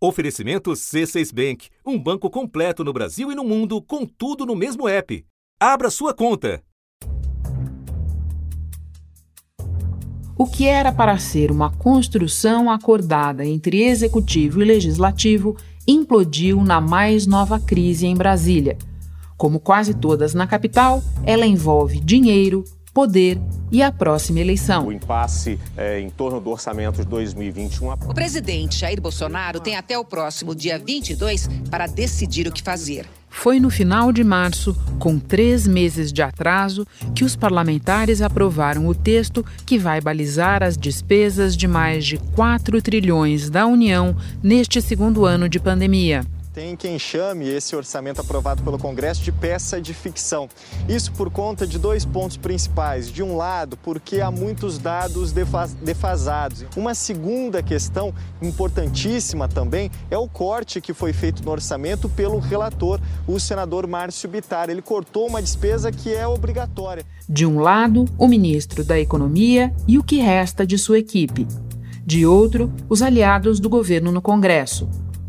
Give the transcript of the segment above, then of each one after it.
Oferecimento C6 Bank, um banco completo no Brasil e no mundo, com tudo no mesmo app. Abra sua conta. O que era para ser uma construção acordada entre executivo e legislativo implodiu na mais nova crise em Brasília. Como quase todas na capital, ela envolve dinheiro, poder e a próxima eleição. O impasse é, em torno do orçamento de 2021. O presidente Jair Bolsonaro tem até o próximo dia 22 para decidir o que fazer. Foi no final de março, com três meses de atraso, que os parlamentares aprovaram o texto que vai balizar as despesas de mais de 4 trilhões da União neste segundo ano de pandemia. Tem quem chame esse orçamento aprovado pelo Congresso de peça de ficção. Isso por conta de dois pontos principais. De um lado, porque há muitos dados defasados. Uma segunda questão importantíssima também é o corte que foi feito no orçamento pelo relator, o senador Márcio Bitar. Ele cortou uma despesa que é obrigatória. De um lado, o ministro da Economia e o que resta de sua equipe. De outro, os aliados do governo no Congresso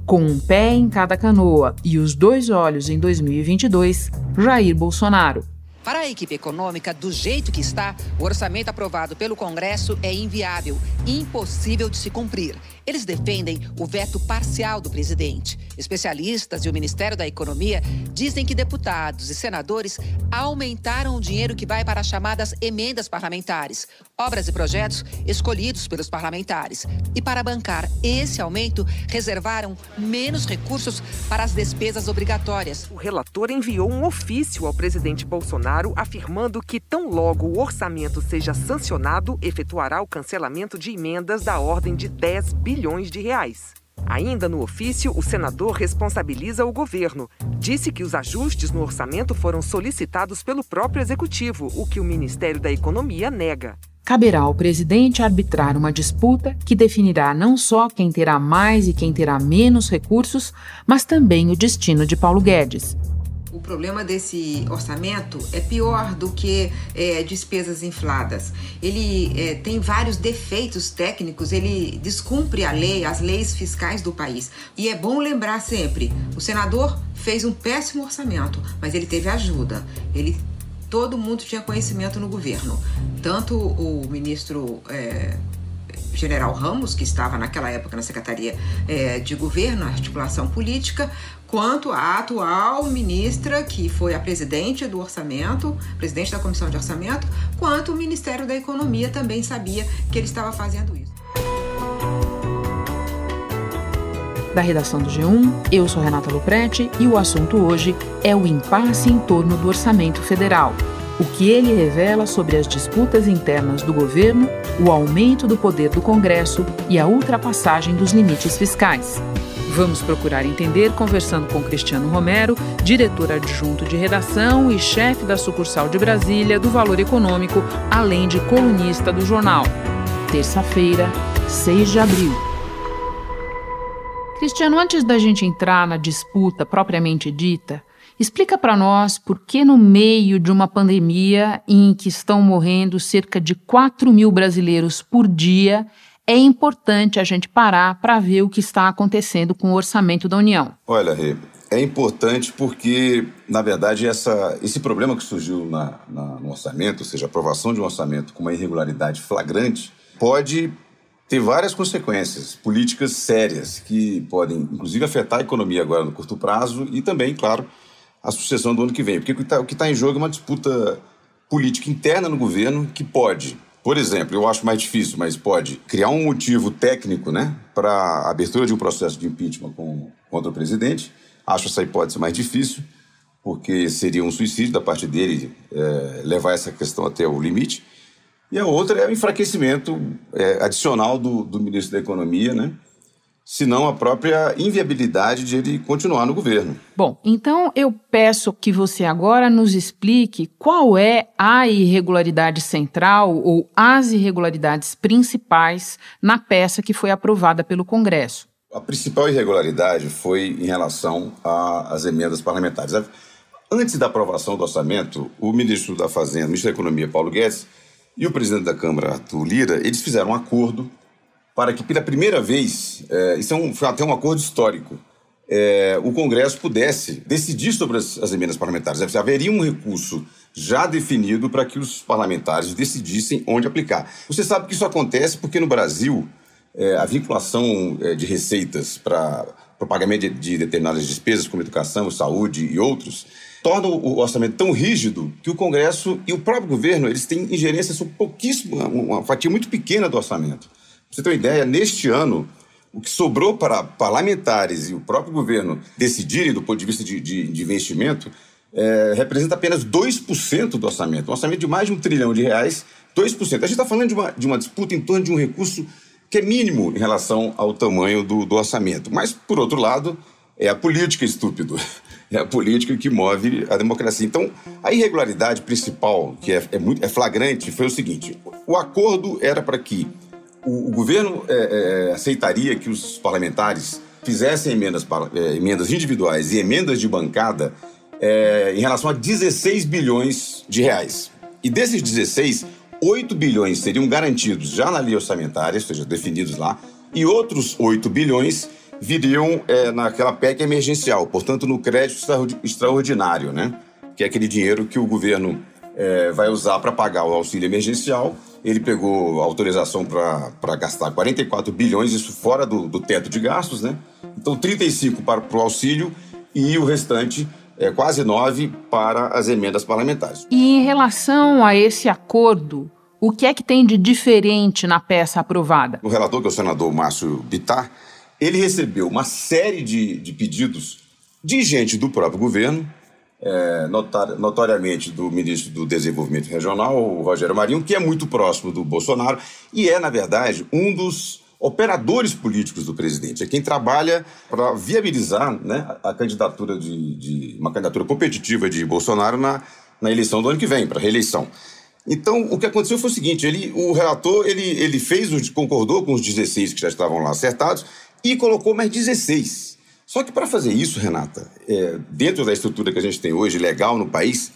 com um pé em cada canoa e os dois olhos em 2022, Jair Bolsonaro. Para a equipe econômica, do jeito que está, o orçamento aprovado pelo Congresso é inviável, impossível de se cumprir. Eles defendem o veto parcial do presidente. Especialistas e o Ministério da Economia dizem que deputados e senadores aumentaram o dinheiro que vai para as chamadas emendas parlamentares, obras e projetos escolhidos pelos parlamentares. E para bancar esse aumento, reservaram menos recursos para as despesas obrigatórias. O relator enviou um ofício ao presidente Bolsonaro afirmando que, tão logo o orçamento seja sancionado, efetuará o cancelamento de emendas da ordem de 10 bilhões de reais. Ainda no ofício, o senador responsabiliza o governo. Disse que os ajustes no orçamento foram solicitados pelo próprio executivo, o que o Ministério da Economia nega. Caberá ao presidente arbitrar uma disputa que definirá não só quem terá mais e quem terá menos recursos, mas também o destino de Paulo Guedes. O problema desse orçamento é pior do que é, despesas infladas. Ele é, tem vários defeitos técnicos, ele descumpre a lei, as leis fiscais do país. E é bom lembrar sempre: o senador fez um péssimo orçamento, mas ele teve ajuda. Ele todo mundo tinha conhecimento no governo. Tanto o ministro é, General Ramos, que estava naquela época na Secretaria é, de Governo, Articulação Política, quanto a atual ministra, que foi a presidente do orçamento, presidente da Comissão de Orçamento, quanto o Ministério da Economia também sabia que ele estava fazendo isso. Da redação do G1, eu sou Renata Luprete e o assunto hoje é o impasse em torno do orçamento federal o que ele revela sobre as disputas internas do governo, o aumento do poder do Congresso e a ultrapassagem dos limites fiscais. Vamos procurar entender conversando com Cristiano Romero, diretor adjunto de redação e chefe da sucursal de Brasília do Valor Econômico, além de colunista do jornal. Terça-feira, 6 de abril. Cristiano, antes da gente entrar na disputa propriamente dita, Explica para nós por que, no meio de uma pandemia em que estão morrendo cerca de 4 mil brasileiros por dia, é importante a gente parar para ver o que está acontecendo com o orçamento da União. Olha, Rê, é importante porque, na verdade, essa, esse problema que surgiu na, na, no orçamento, ou seja, a aprovação de um orçamento com uma irregularidade flagrante, pode ter várias consequências políticas sérias que podem, inclusive, afetar a economia agora no curto prazo e também, claro, a sucessão do ano que vem. Porque o que está tá em jogo é uma disputa política interna no governo que pode, por exemplo, eu acho mais difícil, mas pode criar um motivo técnico né, para abertura de um processo de impeachment com, contra o presidente. Acho essa hipótese mais difícil, porque seria um suicídio da parte dele é, levar essa questão até o limite. E a outra é o enfraquecimento é, adicional do, do ministro da Economia, né? Senão a própria inviabilidade de ele continuar no governo. Bom, então eu peço que você agora nos explique qual é a irregularidade central ou as irregularidades principais na peça que foi aprovada pelo Congresso. A principal irregularidade foi em relação às emendas parlamentares. Antes da aprovação do orçamento, o ministro da Fazenda, o ministro da Economia, Paulo Guedes, e o presidente da Câmara, Arthur Lira, eles fizeram um acordo para que pela primeira vez, é, isso é um, foi até um acordo histórico, é, o Congresso pudesse decidir sobre as, as emendas parlamentares. Haveria um recurso já definido para que os parlamentares decidissem onde aplicar. Você sabe que isso acontece porque no Brasil é, a vinculação é, de receitas para o pagamento de, de, determinadas despesas, como educação, saúde e outros, torna o orçamento tão rígido que o Congresso e o próprio governo eles têm ingerência sobre pouquíssimo, uma fatia muito pequena do orçamento. Você ter uma ideia, neste ano, o que sobrou para parlamentares e o próprio governo decidirem do ponto de vista de, de, de investimento é, representa apenas 2% do orçamento. Um orçamento de mais de um trilhão de reais, 2%. A gente está falando de uma, de uma disputa em torno de um recurso que é mínimo em relação ao tamanho do, do orçamento. Mas, por outro lado, é a política estúpido. É a política que move a democracia. Então, a irregularidade principal, que é, é, muito, é flagrante, foi o seguinte: o acordo era para que o, o governo é, é, aceitaria que os parlamentares fizessem emendas, é, emendas individuais e emendas de bancada é, em relação a 16 bilhões de reais. E desses 16, 8 bilhões seriam garantidos já na lei orçamentária, ou seja, definidos lá, e outros 8 bilhões viriam é, naquela PEC emergencial, portanto, no crédito extraordinário, né? Que é aquele dinheiro que o governo é, vai usar para pagar o auxílio emergencial. Ele pegou autorização para gastar 44 bilhões, isso fora do, do teto de gastos, né? Então, 35 para o auxílio e o restante é, quase nove para as emendas parlamentares. E em relação a esse acordo, o que é que tem de diferente na peça aprovada? O relator, que é o senador Márcio Bittar, ele recebeu uma série de, de pedidos de gente do próprio governo, é, notar, notoriamente do ministro do Desenvolvimento Regional, o Rogério Marinho, que é muito próximo do Bolsonaro e é, na verdade, um dos operadores políticos do presidente, é quem trabalha para viabilizar né, a candidatura de, de, uma candidatura competitiva de Bolsonaro na, na eleição do ano que vem, para reeleição. Então, o que aconteceu foi o seguinte: ele, o relator ele, ele fez, concordou com os 16 que já estavam lá acertados e colocou mais 16. Só que para fazer isso, Renata, é, dentro da estrutura que a gente tem hoje, legal no país,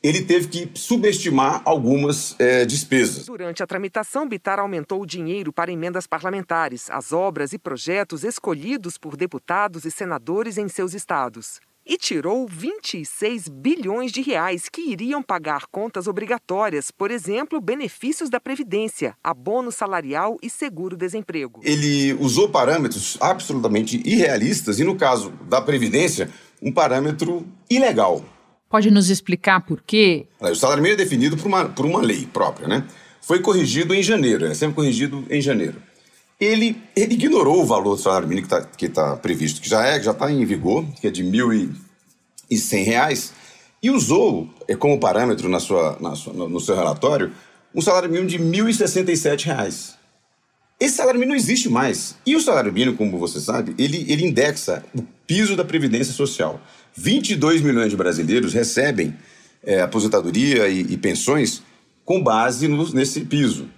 ele teve que subestimar algumas é, despesas. Durante a tramitação, Bitar aumentou o dinheiro para emendas parlamentares, as obras e projetos escolhidos por deputados e senadores em seus estados. E tirou 26 bilhões de reais que iriam pagar contas obrigatórias, por exemplo, benefícios da Previdência, abono salarial e seguro-desemprego. Ele usou parâmetros absolutamente irrealistas e, no caso da Previdência, um parâmetro ilegal. Pode nos explicar por quê? O salário mínimo é definido por uma, por uma lei própria, né? Foi corrigido em janeiro, é sempre corrigido em janeiro. Ele, ele ignorou o valor do salário mínimo que está que tá previsto, que já é, já está em vigor, que é de R$ 1.100, e usou é, como parâmetro na sua, na sua, no seu relatório um salário mínimo de R$ 1.067. Esse salário mínimo não existe mais. E o salário mínimo, como você sabe, ele, ele indexa o piso da Previdência Social. 22 milhões de brasileiros recebem é, aposentadoria e, e, pensões com base no, nesse piso.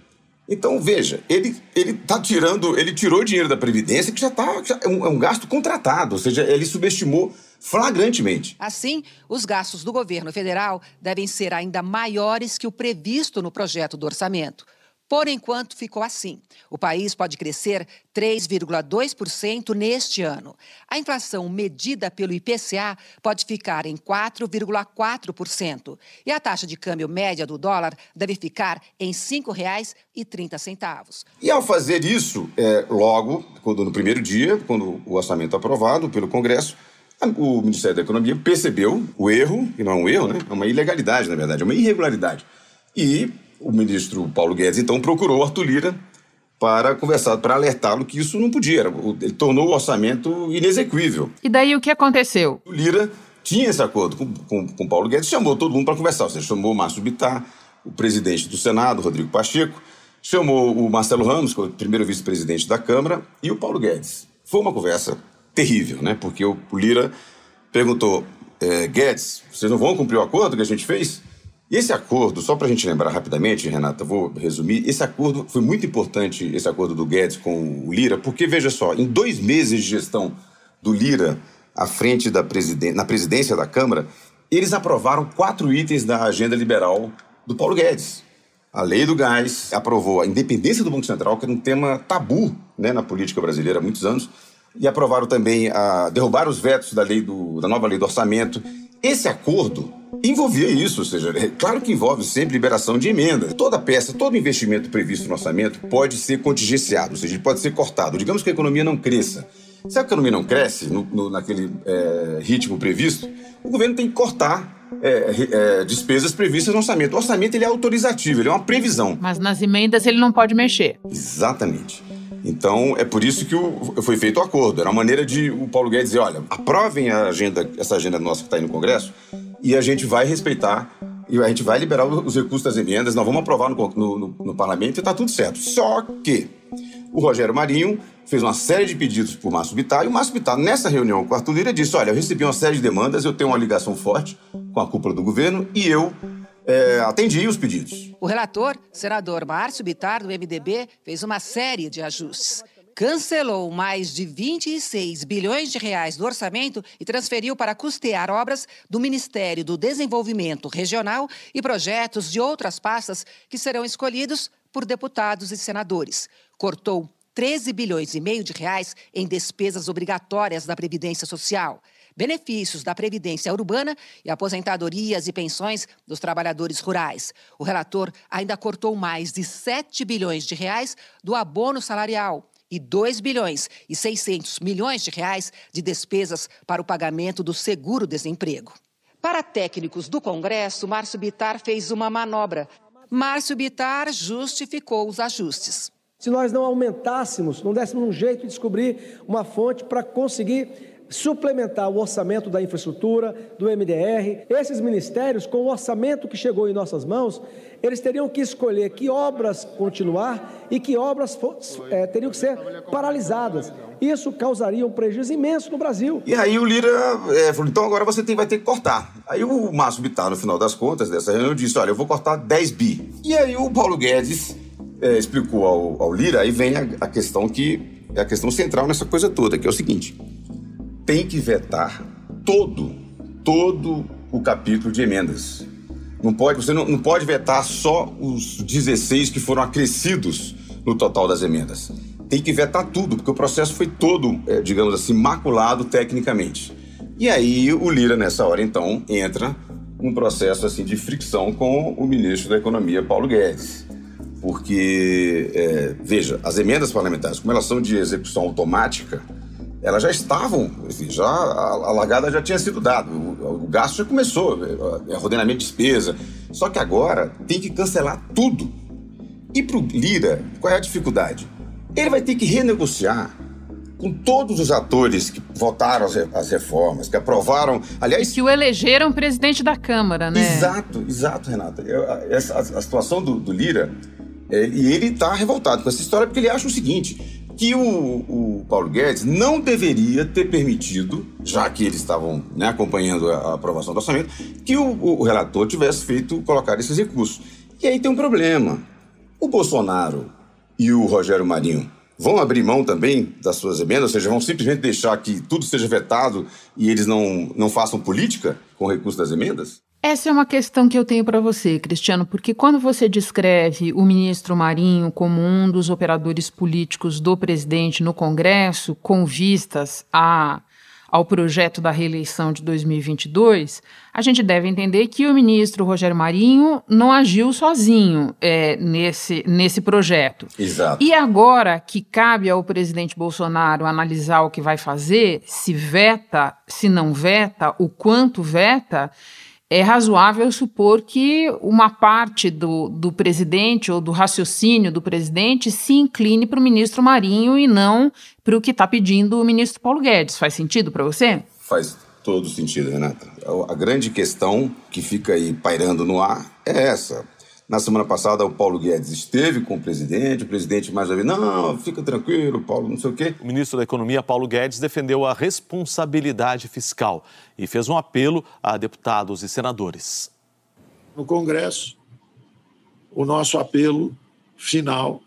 Então, veja, ele ele está tirando, ele tirou dinheiro da Previdência que já está é, um, é um gasto contratado, ou seja, ele subestimou flagrantemente. Assim, os gastos do governo federal devem ser ainda maiores que o previsto no projeto do orçamento. Por enquanto, ficou assim. O país pode crescer 3,2% neste ano. A inflação medida pelo IPCA pode ficar em 4,4%. E a taxa de câmbio média do dólar deve ficar em R$ 5,30. E ao fazer isso, é, logo, quando no primeiro dia, quando o orçamento é aprovado pelo Congresso, o Ministério da Economia percebeu o erro, que não é um erro, né? é uma ilegalidade, na verdade, é uma irregularidade. E o ministro Paulo Guedes, então, procurou Arthur Lira para conversar, para alertá-lo que isso não podia. Ele tornou o orçamento inexequível. E daí o que aconteceu? O Lira tinha esse acordo com, com, com Paulo Guedes, chamou todo mundo para conversar. Ou seja, chamou o Márcio Bittar, o presidente do Senado, Rodrigo Pacheco, chamou o Marcelo Ramos, que é o primeiro vice-presidente da Câmara, e o Paulo Guedes. Foi uma conversa terrível, né? Porque o Lira perguntou: é, Guedes, vocês não vão cumprir o acordo que a gente fez? Esse acordo, só para a gente lembrar rapidamente, Renata, vou resumir, esse acordo foi muito importante, esse acordo do Guedes com o Lira, porque, veja só, em dois meses de gestão do Lira à frente da presiden na presidência da Câmara, eles aprovaram quatro itens da agenda liberal do Paulo Guedes. A lei do gás aprovou a independência do Banco Central, que era um tema tabu né, na política brasileira há muitos anos, e aprovaram também a derrubar os vetos da lei do, da nova lei do orçamento. Esse acordo envolvia isso, ou seja, é claro que envolve sempre liberação de emendas. Toda peça, todo investimento previsto no orçamento pode ser contingenciado, ou seja, pode ser cortado. Digamos que a economia não cresça. Se a economia não cresce no, no, naquele é, ritmo previsto, o governo tem que cortar é, é, despesas previstas no orçamento. O orçamento ele é autorizativo, ele é uma previsão. Mas nas emendas ele não pode mexer. Exatamente. Então, é por isso que o, foi feito o acordo. Era uma maneira de o Paulo Guedes dizer, olha, aprovem a agenda, essa agenda nossa que está aí no Congresso e a gente vai respeitar e a gente vai liberar os recursos das emendas, nós vamos aprovar no, no, no, no parlamento e está tudo certo. Só que o Rogério Marinho fez uma série de pedidos por Márcio Bittar e o Márcio Bittar, nessa reunião com o Arthur Lira, disse: Olha, eu recebi uma série de demandas, eu tenho uma ligação forte com a cúpula do governo e eu é, atendi os pedidos. O relator, senador Márcio Bittar, do MDB, fez uma série de ajustes. Cancelou mais de 26 bilhões de reais do orçamento e transferiu para custear obras do Ministério do Desenvolvimento Regional e projetos de outras pastas que serão escolhidos por deputados e senadores. Cortou 13 bilhões e meio de reais em despesas obrigatórias da Previdência Social, benefícios da Previdência Urbana e aposentadorias e pensões dos trabalhadores rurais. O relator ainda cortou mais de 7 bilhões de reais do abono salarial e 2 bilhões e 600 milhões de reais de despesas para o pagamento do seguro-desemprego. Para técnicos do Congresso, Márcio Bitar fez uma manobra. Márcio Bitar justificou os ajustes se nós não aumentássemos, não dessemos um jeito de descobrir uma fonte para conseguir suplementar o orçamento da infraestrutura, do MDR. Esses ministérios, com o orçamento que chegou em nossas mãos, eles teriam que escolher que obras continuar e que obras é, teriam que ser paralisadas. Isso causaria um prejuízo imenso no Brasil. E aí o Lira é, falou: então agora você tem, vai ter que cortar. Aí o Márcio Bittar, no final das contas dessa reunião, disse: olha, eu vou cortar 10 bi. E aí o Paulo Guedes é, explicou ao, ao, Lira, aí vem a, a questão que é a questão central nessa coisa toda, que é o seguinte: tem que vetar todo, todo o capítulo de emendas. Não pode, você não, não pode vetar só os 16 que foram acrescidos no total das emendas. Tem que vetar tudo, porque o processo foi todo, é, digamos assim, maculado tecnicamente. E aí o Lira, nessa hora, então, entra um processo assim de fricção com o ministro da Economia, Paulo Guedes porque, é, veja, as emendas parlamentares, como elas são de execução automática, elas já estavam, enfim, já, a, largada já tinha sido dada, o, o gasto já começou, é, é, ordenamento de despesa, só que agora tem que cancelar tudo. E para o Lira, qual é a dificuldade? Ele vai ter que renegociar com todos os atores que votaram as, as reformas, que aprovaram. Aliás. Que o elegeram presidente da Câmara, né? Exato, exato, Renata. Essa, a, a, situação do, do Lira é, e ele está revoltado com essa história porque ele acha o seguinte: que o, o, Paulo Guedes não deveria ter permitido, já que eles estavam né, acompanhando a, aprovação do orçamento, que o, o, relator tivesse feito colocar esses recursos. E aí tem um problema. O Bolsonaro e o Rogério Marinho vão abrir mão também das suas emendas, ou seja, vão simplesmente deixar que tudo seja vetado e eles não, não façam política com o recurso das emendas? Essa é uma questão que eu tenho para você, Cristiano, porque quando você descreve o ministro Marinho como um dos operadores políticos do presidente no Congresso, com vistas a, ao projeto da reeleição de 2022, a gente deve entender que o ministro Rogério Marinho não agiu sozinho é, nesse, nesse projeto. Exato. E agora que cabe ao presidente Bolsonaro analisar o que vai fazer, se veta, se não veta, o quanto veta é razoável supor que uma parte do, do presidente ou do raciocínio do presidente se incline para o ministro Marinho e não para o que está pedindo o ministro Paulo Guedes. Faz sentido para você? Faz todo sentido, Renata. A grande questão que fica aí pairando no ar é essa. Na semana passada, o Paulo Guedes esteve com o presidente, o presidente mais uma vez, não, fica tranquilo, Paulo, não sei o quê. O ministro da Economia, Paulo Guedes, defendeu a responsabilidade fiscal e fez um apelo a deputados e senadores. No Congresso, o nosso apelo final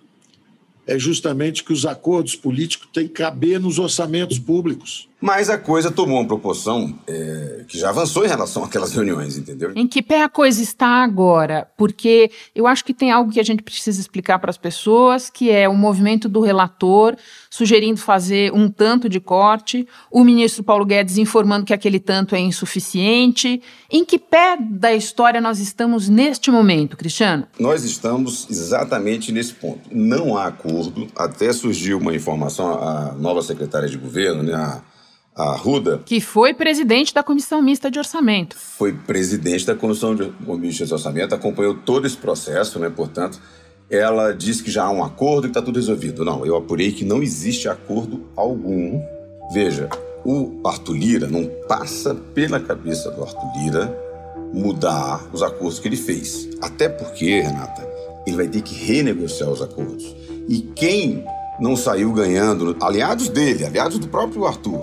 é justamente que os acordos políticos têm que caber nos orçamentos públicos. Mas a coisa tomou uma proporção é, que já avançou em relação àquelas reuniões, entendeu? Em que pé a coisa está agora? Porque eu acho que tem algo que a gente precisa explicar para as pessoas, que é o movimento do relator sugerindo fazer um tanto de corte, o ministro Paulo Guedes informando que aquele tanto é insuficiente. Em que pé da história nós estamos neste momento, Cristiano? Nós estamos exatamente nesse ponto. Não há acordo. Até surgiu uma informação, a nova secretária de governo, né, a a Ruda. Que foi presidente da Comissão Mista de Orçamento. Foi presidente da Comissão de, Mista de Orçamento, acompanhou todo esse processo, né? Portanto, ela disse que já há um acordo e que está tudo resolvido. Não, eu apurei que não existe acordo algum. Veja, o Arthur Lira não passa pela cabeça do Arthur Lira mudar os acordos que ele fez. Até porque, Renata, ele vai ter que renegociar os acordos. E quem não saiu ganhando, aliados dele, aliados do próprio Arthur,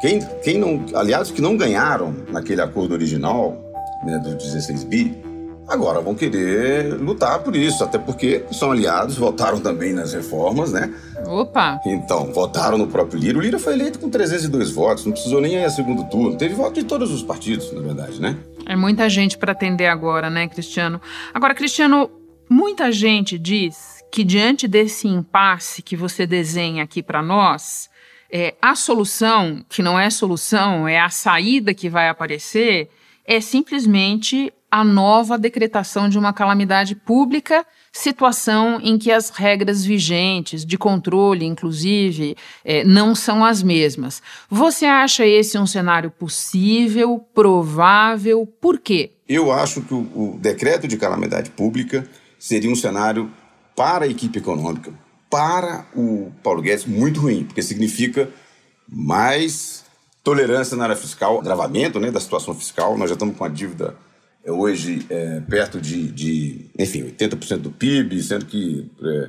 quem, quem não, aliados que não ganharam naquele acordo original, né, do 16 bi, agora vão querer lutar por isso, até porque são aliados, votaram também nas reformas, né? Opa! Então, votaram no próprio Lira. O Lira foi eleito com 302 votos, não precisou nem ir a segundo turno. Teve voto de todos os partidos, na verdade, né? É muita gente para atender agora, né, Cristiano? Agora, Cristiano, muita gente diz que diante desse impasse que você desenha aqui para nós, é, a solução, que não é solução, é a saída que vai aparecer, é simplesmente a nova decretação de uma calamidade pública, situação em que as regras vigentes de controle, inclusive, é, não são as mesmas. Você acha esse um cenário possível, provável? Por quê? Eu acho que o, o decreto de calamidade pública seria um cenário para a equipe econômica, para o Paulo Guedes muito ruim, porque significa mais tolerância na área fiscal, agravamento né, da situação fiscal. Nós já estamos com a dívida é, hoje é, perto de, de, enfim, 80% do PIB, sendo que é,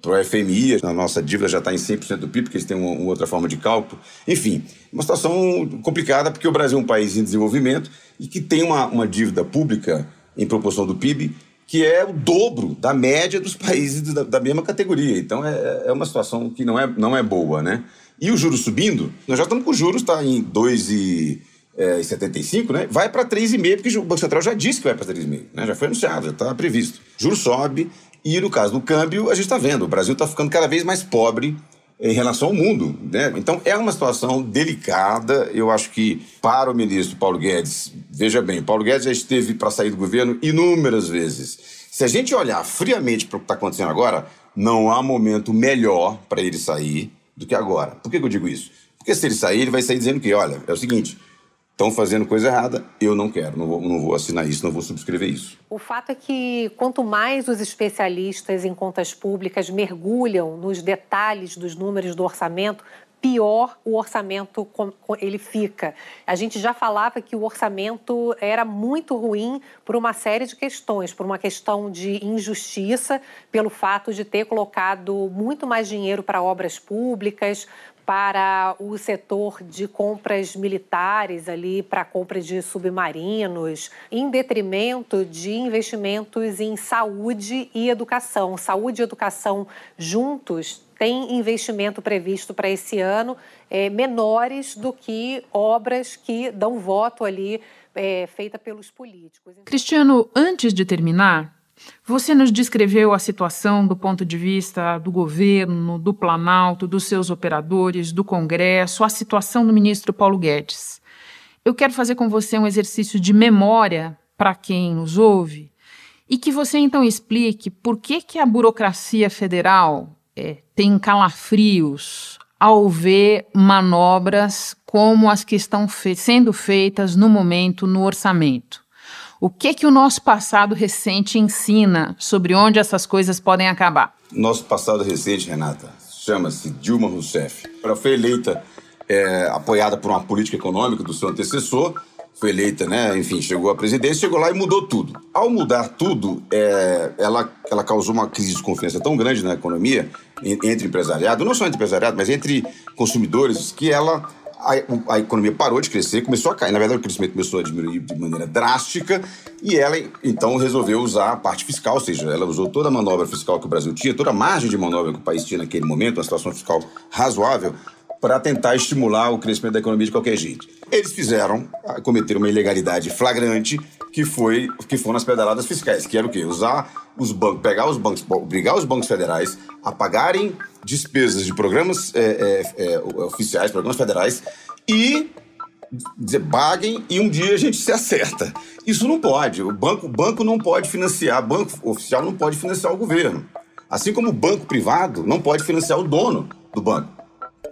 para o FMI a nossa dívida já está em 100% do PIB, porque eles têm uma, uma, outra forma de cálculo. Enfim, uma situação complicada, porque o Brasil é um país em desenvolvimento e que tem uma, uma dívida pública em proporção do PIB que é o dobro da média dos países da, da mesma categoria. Então é, é, uma situação que não é, não é boa, né? E o juros subindo, nós já estamos com os juros, está em 2,75, é, né? Vai para 3,5, porque o Banco Central já disse que vai para 3,5, né? Já foi anunciado, já está previsto. Juros sobe, e no caso do câmbio, a gente está vendo, o Brasil está ficando cada vez mais pobre em relação ao mundo. Né? Então é uma situação delicada. Eu acho que para o ministro Paulo Guedes, veja bem, Paulo Guedes já esteve para sair do governo inúmeras vezes. Se a gente olhar friamente para o que está acontecendo agora, não há momento melhor para ele sair do que agora. Por que, que eu digo isso? Porque se ele sair, ele vai sair dizendo que, olha, é o seguinte, estão fazendo coisa errada, eu não quero, não vou, não vou assinar isso, não vou subscrever isso. O fato é que quanto mais os especialistas em contas públicas mergulham nos detalhes dos números do orçamento, pior o orçamento ele fica. A gente já falava que o orçamento era muito ruim por uma série de questões, por uma questão de injustiça, pelo fato de ter colocado muito mais dinheiro para obras públicas, para o setor de compras militares ali para compras de submarinos, em detrimento de investimentos em saúde e educação. Saúde e educação juntos têm investimento previsto para esse ano é, menores do que obras que dão voto ali é, feita pelos políticos. Cristiano, antes de terminar, você nos descreveu a situação do ponto de vista do governo, do Planalto, dos seus operadores, do Congresso, a situação do ministro Paulo Guedes. Eu quero fazer com você um exercício de memória para quem nos ouve e que você então explique por que, que a burocracia federal é, tem calafrios ao ver manobras como as que estão fe sendo feitas no momento no orçamento. O que que o nosso passado recente ensina sobre onde essas coisas podem acabar? Nosso passado recente, Renata, chama-se Dilma Rousseff. Ela foi eleita é, apoiada por uma política econômica do seu antecessor, foi eleita, né? Enfim, chegou à presidência, chegou lá e mudou tudo. Ao mudar tudo, é, ela, ela causou uma crise de confiança tão grande na economia, entre empresariado, não só entre empresariado, mas entre consumidores, que ela a, a, economia parou de crescer, começou a cair. Na verdade, o crescimento começou a diminuir de maneira drástica e ela, então, resolveu usar a parte fiscal, ou seja, ela usou toda a manobra fiscal que o Brasil tinha, toda a margem de manobra que o país tinha naquele momento, uma situação fiscal razoável, para tentar estimular o crescimento da economia de qualquer jeito. Eles fizeram, cometeram uma ilegalidade flagrante que foi que foram as pedaladas fiscais, que era o quê? Usar os bancos, pegar os bancos, obrigar os bancos federais a pagarem despesas de programas é, é, é, oficiais, programas federais e dizer, paguem e um dia a gente se acerta. Isso não pode. O banco, o banco não pode financiar, banco oficial não pode financiar o governo. Assim como o banco privado não pode financiar o dono do banco.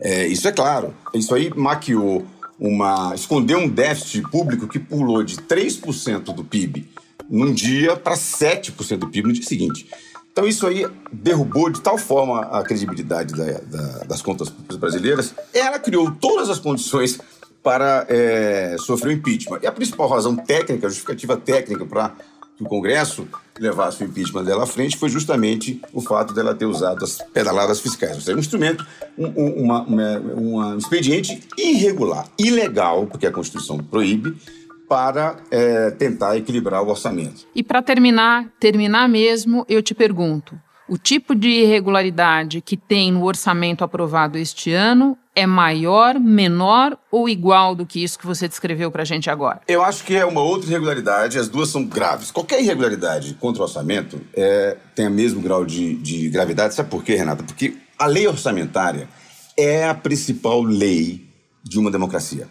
É, isso é claro. Isso aí maquiou uma. escondeu um déficit público que pulou de 3% do PIB num dia para 7% do PIB no dia seguinte. Então, isso aí derrubou de tal forma a credibilidade da, da, das contas públicas brasileiras. Ela criou todas as condições para é, sofrer o impeachment. E a principal razão técnica, a justificativa técnica para que o Congresso levasse o impeachment dela à frente foi justamente o fato dela ter usado as pedaladas fiscais. Ou seja, um instrumento, um, uma, uma, um expediente irregular, ilegal, porque a Constituição proíbe, para é, tentar equilibrar o orçamento. E para terminar, terminar mesmo, eu te pergunto: o tipo de irregularidade que tem no orçamento aprovado este ano é maior, menor ou igual do que isso que você descreveu para a gente agora? Eu acho que é uma outra irregularidade, as duas são graves. Qualquer irregularidade contra o orçamento é, tem o mesmo grau de, de gravidade. Sabe por quê, Renata? Porque a lei orçamentária é a principal lei de uma democracia.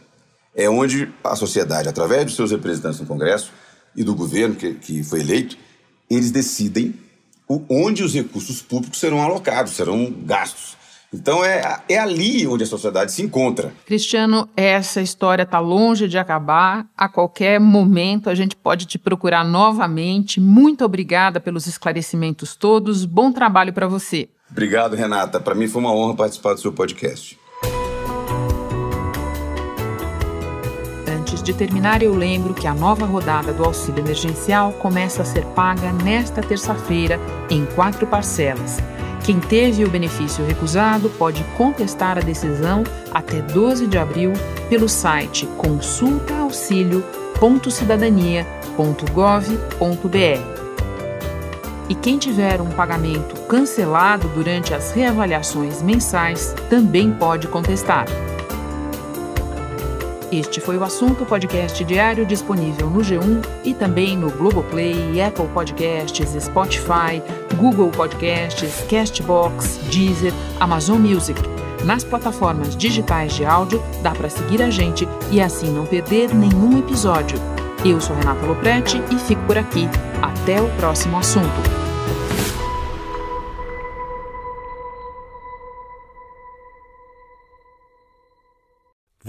É onde a sociedade, através dos seus representantes no Congresso e do governo que, que foi eleito, eles decidem onde os recursos públicos serão alocados, serão gastos. Então é, é ali onde a sociedade se encontra. Cristiano, essa história está longe de acabar. A qualquer momento a gente pode te procurar novamente. Muito obrigada pelos esclarecimentos todos. Bom trabalho para você. Obrigado, Renata. Para mim foi uma honra participar do seu podcast. Antes de terminar, eu lembro que a nova rodada do auxílio emergencial começa a ser paga nesta terça-feira em quatro parcelas. Quem teve o benefício recusado pode contestar a decisão até 12 de abril pelo site consultaauxilio.cidadania.gov.br. E quem tiver um pagamento cancelado durante as reavaliações mensais também pode contestar. Este foi o assunto podcast diário disponível no G1 e também no Globoplay, Apple Podcasts, Spotify, Google Podcasts, Castbox, Deezer, Amazon Music. Nas plataformas digitais de áudio dá para seguir a gente e assim não perder nenhum episódio. Eu sou Renata Loprete e fico por aqui. Até o próximo assunto.